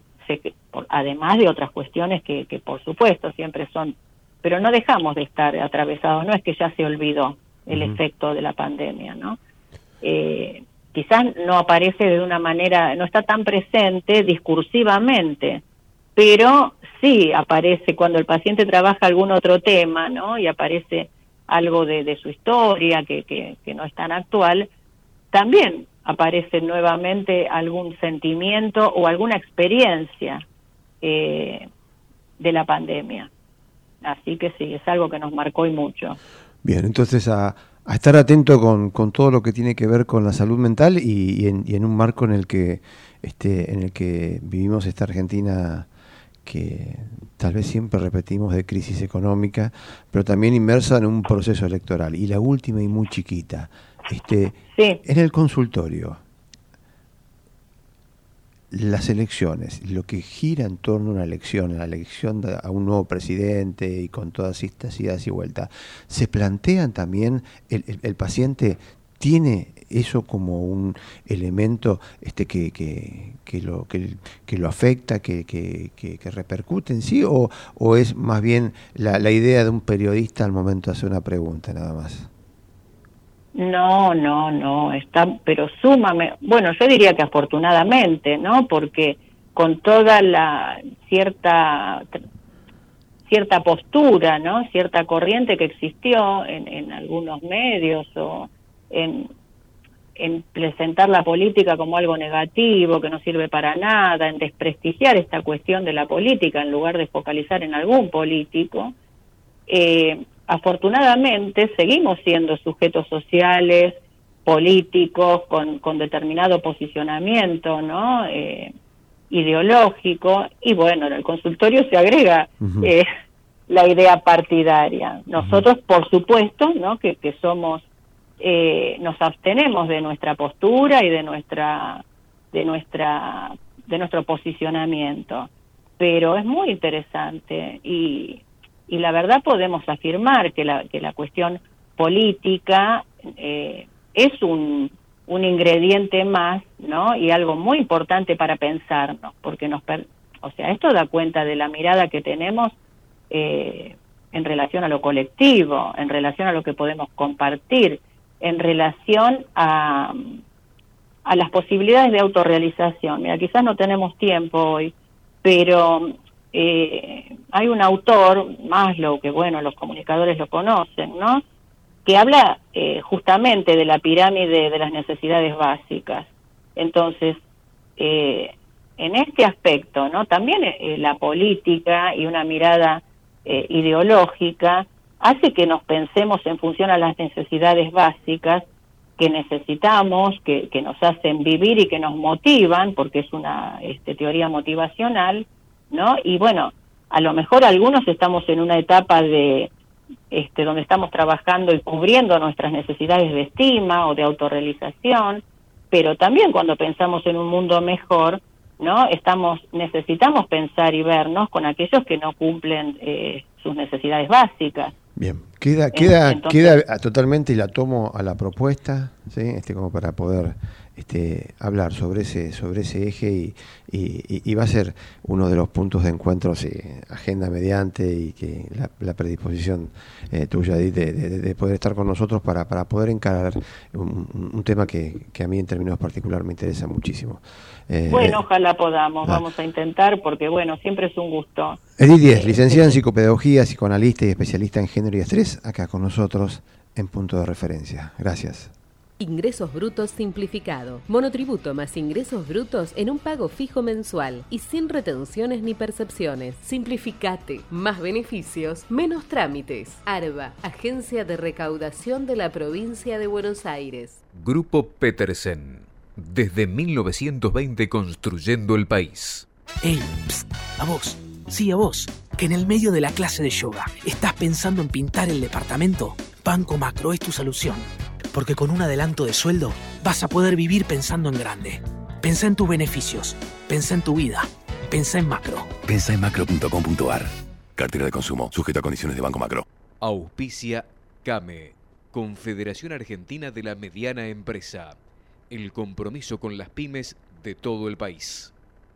además de otras cuestiones que, que por supuesto siempre son, pero no dejamos de estar atravesados, no es que ya se olvidó el efecto de la pandemia, ¿no? Eh, quizás no aparece de una manera, no está tan presente discursivamente, pero sí aparece cuando el paciente trabaja algún otro tema, ¿no? Y aparece algo de, de su historia que, que, que no es tan actual, también aparece nuevamente algún sentimiento o alguna experiencia eh, de la pandemia. Así que sí, es algo que nos marcó y mucho. Bien, entonces a, a estar atento con, todo lo que tiene que ver con la salud mental y, y, en, y, en, un marco en el que este, en el que vivimos esta Argentina que tal vez siempre repetimos de crisis económica, pero también inmersa en un proceso electoral. Y la última y muy chiquita, este, sí. en el consultorio, las elecciones, lo que gira en torno a una elección, la elección de, a un nuevo presidente y con todas estas idas y vueltas, ¿se plantean también, el, el, el paciente tiene eso como un elemento este que, que, que lo, que, que, lo afecta, que, que, que, repercute en sí, o, o es más bien la, la idea de un periodista al momento de hacer una pregunta nada más? No, no, no, está, pero súmame, bueno, yo diría que afortunadamente, ¿no? Porque con toda la cierta cierta postura, ¿no? Cierta corriente que existió en, en algunos medios o en, en presentar la política como algo negativo, que no sirve para nada, en desprestigiar esta cuestión de la política en lugar de focalizar en algún político, eh, afortunadamente seguimos siendo sujetos sociales, políticos, con, con determinado posicionamiento, ¿no? Eh, ideológico, y bueno, en el consultorio se agrega uh -huh. eh, la idea partidaria. Nosotros, uh -huh. por supuesto, ¿no? Que, que somos, eh, nos abstenemos de nuestra postura y de nuestra, de nuestra, de nuestro posicionamiento. Pero es muy interesante y y la verdad podemos afirmar que la, que la cuestión política eh, es un, un ingrediente más, ¿no? Y algo muy importante para pensarnos, porque nos, per o sea, esto da cuenta de la mirada que tenemos eh, en relación a lo colectivo, en relación a lo que podemos compartir, en relación a, a las posibilidades de autorrealización. Mira, quizás no tenemos tiempo hoy, pero eh, hay un autor, más lo que bueno, los comunicadores lo conocen, ¿no? que habla eh, justamente de la pirámide de las necesidades básicas. Entonces, eh, en este aspecto, ¿no? También eh, la política y una mirada ideológica hace que nos pensemos en función a las necesidades básicas que necesitamos, que, que nos hacen vivir y que nos motivan, porque es una este, teoría motivacional, ¿no? Y bueno, a lo mejor algunos estamos en una etapa de este, donde estamos trabajando y cubriendo nuestras necesidades de estima o de autorrealización, pero también cuando pensamos en un mundo mejor, ¿no? Estamos, necesitamos pensar y vernos con aquellos que no cumplen eh, sus necesidades básicas. Bien, queda, queda, queda totalmente y la tomo a la propuesta, ¿sí? este, como para poder este, hablar sobre ese, sobre ese eje y, y, va a ser uno de los puntos de encuentro, agenda mediante y que la, predisposición eh, tuya de, de, poder estar con nosotros para, para poder encarar un, tema que, que, a mí en términos particulares me interesa muchísimo. Eh, bueno, ojalá podamos, ah. vamos a intentar porque bueno, siempre es un gusto. Edith Díez, eh, licenciada en psicopedagogía, psicoanalista y especialista en género y estrés, acá con nosotros en punto de referencia. Gracias. Ingresos brutos simplificado. Monotributo más ingresos brutos en un pago fijo mensual y sin retenciones ni percepciones. Simplificate. Más beneficios, menos trámites. ARBA, Agencia de Recaudación de la Provincia de Buenos Aires. Grupo Petersen. Desde 1920 construyendo el país. ¡Ey! a vos. Sí, a vos. Que en el medio de la clase de yoga estás pensando en pintar el departamento. Banco Macro es tu solución porque con un adelanto de sueldo vas a poder vivir pensando en grande. Pensa en tus beneficios, pensa en tu vida, pensa en macro. Pensa en macro.com.ar. Cartera de consumo, sujeta a condiciones de Banco Macro. Auspicia CAME, Confederación Argentina de la Mediana Empresa. El compromiso con las pymes de todo el país.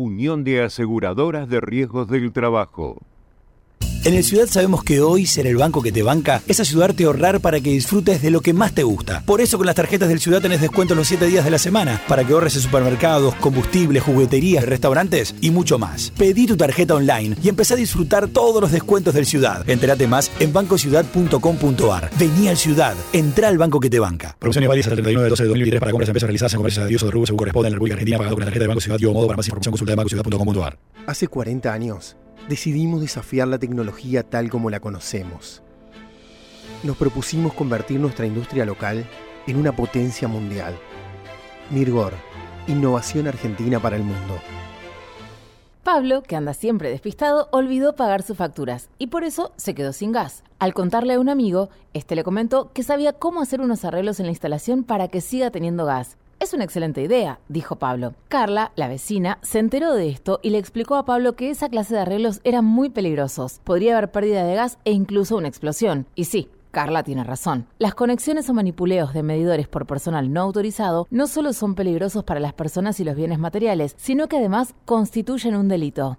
Unión de Aseguradoras de Riesgos del Trabajo. En el Ciudad sabemos que hoy ser el banco que te banca es ayudarte a ahorrar para que disfrutes de lo que más te gusta. Por eso con las tarjetas del Ciudad tenés descuento los 7 días de la semana para que ahorres en supermercados, combustibles, jugueterías, restaurantes y mucho más. Pedí tu tarjeta online y empecé a disfrutar todos los descuentos del Ciudad. Entérate más en bancociudad.com.ar. Vení al Ciudad, entra al banco que te banca. Promociones válidas hasta el 31 de 12 de 2023 para compras y empresas realizadas en comercios de Dios o de Rubio según corresponde en la República Argentina pagado con la tarjeta de Banco Ciudad y modo para más información consulta de bancociudad.com.ar. Hace 40 años decidimos desafiar la tecnología tal como la conocemos. Nos propusimos convertir nuestra industria local en una potencia mundial. Mirgor, innovación argentina para el mundo. Pablo, que anda siempre despistado, olvidó pagar sus facturas y por eso se quedó sin gas. Al contarle a un amigo, este le comentó que sabía cómo hacer unos arreglos en la instalación para que siga teniendo gas. Es una excelente idea, dijo Pablo. Carla, la vecina, se enteró de esto y le explicó a Pablo que esa clase de arreglos eran muy peligrosos. Podría haber pérdida de gas e incluso una explosión. Y sí, Carla tiene razón. Las conexiones o manipuleos de medidores por personal no autorizado no solo son peligrosos para las personas y los bienes materiales, sino que además constituyen un delito.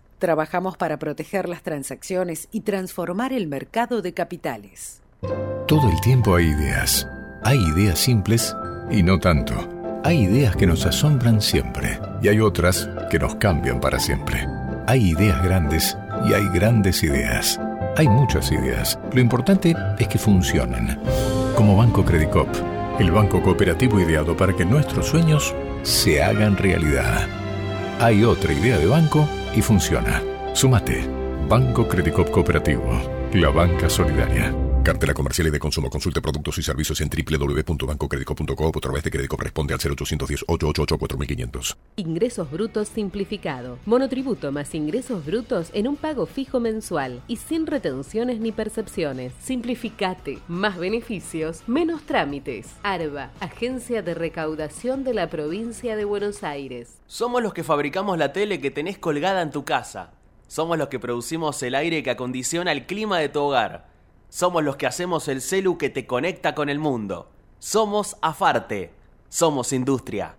Trabajamos para proteger las transacciones y transformar el mercado de capitales. Todo el tiempo hay ideas. Hay ideas simples y no tanto. Hay ideas que nos asombran siempre y hay otras que nos cambian para siempre. Hay ideas grandes y hay grandes ideas. Hay muchas ideas. Lo importante es que funcionen. Como Banco Credicop, el banco cooperativo ideado para que nuestros sueños se hagan realidad. Hay otra idea de banco y funciona. Sumate. Banco Credicop Cooperativo. La banca solidaria. Cartela comercial y de consumo. Consulte productos y servicios en www.bancocredico.com o a través de crédito corresponde al 0810 888 4500. Ingresos brutos simplificado. Monotributo más ingresos brutos en un pago fijo mensual y sin retenciones ni percepciones. Simplificate. Más beneficios, menos trámites. ARBA, Agencia de Recaudación de la Provincia de Buenos Aires. Somos los que fabricamos la tele que tenés colgada en tu casa. Somos los que producimos el aire que acondiciona el clima de tu hogar. Somos los que hacemos el celu que te conecta con el mundo. Somos Afarte. Somos industria.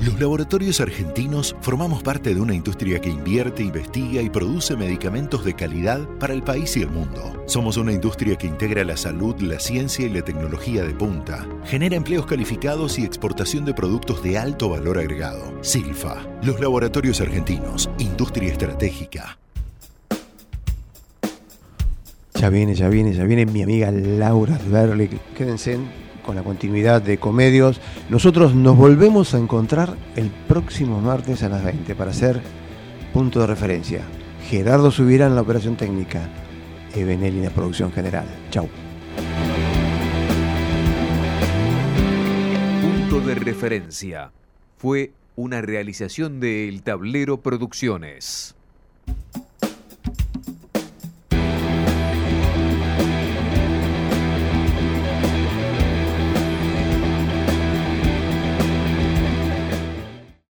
Los laboratorios argentinos formamos parte de una industria que invierte, investiga y produce medicamentos de calidad para el país y el mundo. Somos una industria que integra la salud, la ciencia y la tecnología de punta. Genera empleos calificados y exportación de productos de alto valor agregado. Silfa. Los laboratorios argentinos. Industria estratégica. Ya viene, ya viene, ya viene mi amiga Laura Berli. Quédense con la continuidad de Comedios. Nosotros nos volvemos a encontrar el próximo martes a las 20 para hacer punto de referencia. Gerardo subirá en la operación técnica. Ebenel en la producción general. Chau. Punto de referencia. Fue una realización de El Tablero Producciones.